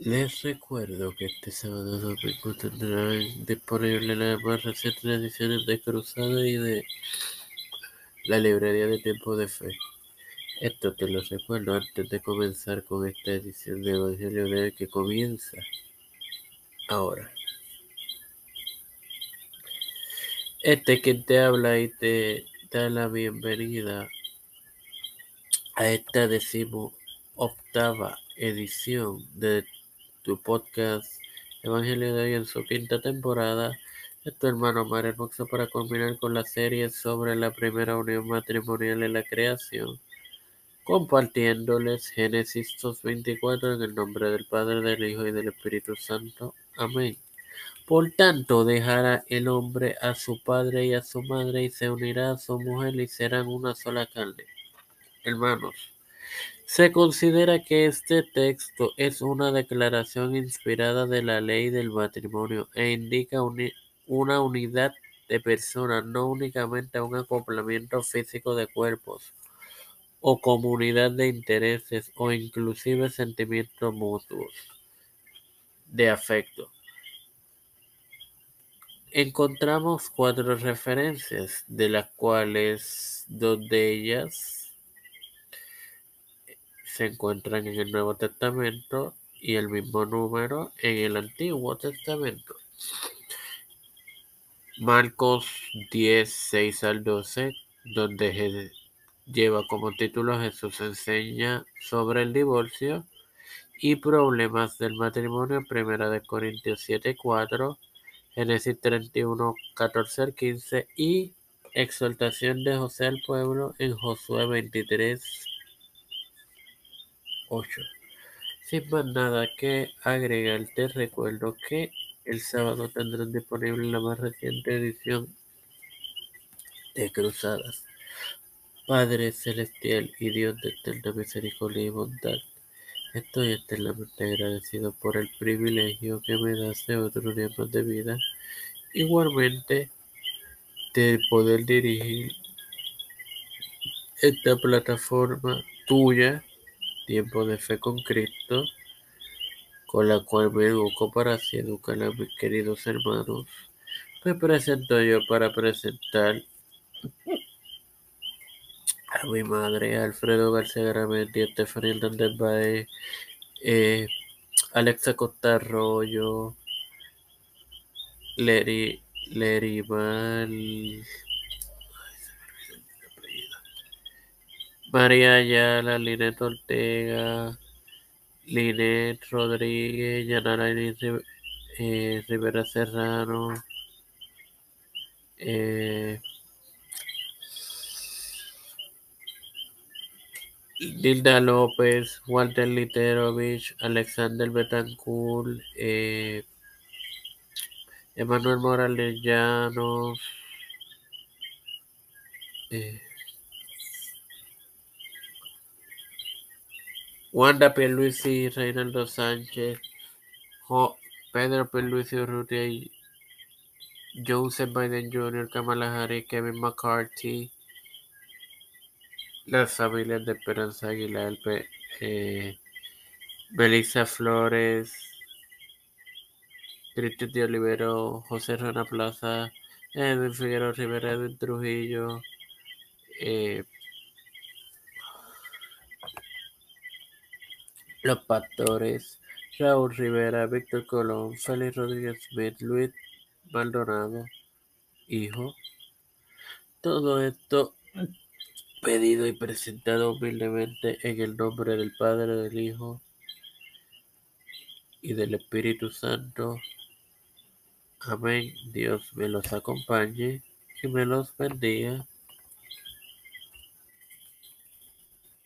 Les recuerdo que este sábado domingo tendrán disponible las más recientes ediciones de Cruzada y de la librería de Tiempo de Fe. Esto te lo recuerdo antes de comenzar con esta edición de Evangelio de que comienza ahora. Este quien te habla y te da la bienvenida a esta decimo octava edición de tu podcast Evangelio de hoy en su quinta temporada. Es tu hermano Mar Hermoso para culminar con la serie sobre la primera unión matrimonial en la creación, compartiéndoles Génesis 2.24 en el nombre del Padre, del Hijo y del Espíritu Santo. Amén. Por tanto, dejará el hombre a su padre y a su madre y se unirá a su mujer y serán una sola carne. Hermanos, se considera que este texto es una declaración inspirada de la ley del matrimonio e indica una unidad de personas, no únicamente un acoplamiento físico de cuerpos o comunidad de intereses o inclusive sentimientos mutuos de afecto. Encontramos cuatro referencias, de las cuales dos de ellas se encuentran en el Nuevo Testamento y el mismo número en el Antiguo Testamento. Marcos 10, 6 al 12, donde lleva como título Jesús enseña sobre el divorcio y problemas del matrimonio, Primera de Corintios 7, 4, Génesis 31, 14 al 15 y exaltación de José al pueblo en Josué 23, 8. Sin más nada que agregar, te recuerdo que el sábado tendrán disponible la más reciente edición de Cruzadas. Padre Celestial y Dios de eterna misericordia y bondad. Estoy eternamente agradecido por el privilegio que me das de otro día más de vida. Igualmente, de poder dirigir esta plataforma tuya, Tiempo de Fe con Cristo, con la cual me educo para así educar a mis queridos hermanos. Me presento yo para presentar a mi madre, Alfredo García Garamendi, Estefanía Hernández Baez, eh, Alexa Costa Arroyo, Leri, Lerimal, María Ayala, Linet Ortega, Linet Rodríguez, Yanara eh, Rivera Serrano, eh, Dilda López, Walter Literovich, Alexander Betancourt, eh, Emanuel Morales Llanos, eh, Wanda Pierluisi, Reinaldo Sánchez, jo, Pedro Pierluisi Urrutia, Joseph Biden Jr., Kamala Harris, Kevin McCarthy, las familias de Esperanza Aguilar, eh, Melissa Flores, Cristian de Olivero, José Rana Plaza, Edwin Figueroa Rivera, Edwin Trujillo, eh, Los Pastores, Raúl Rivera, Víctor Colón, Félix Rodríguez Smith, Luis Maldonado, hijo. Todo esto pedido y presentado humildemente en el nombre del Padre, del Hijo y del Espíritu Santo. Amén. Dios me los acompañe y me los bendiga.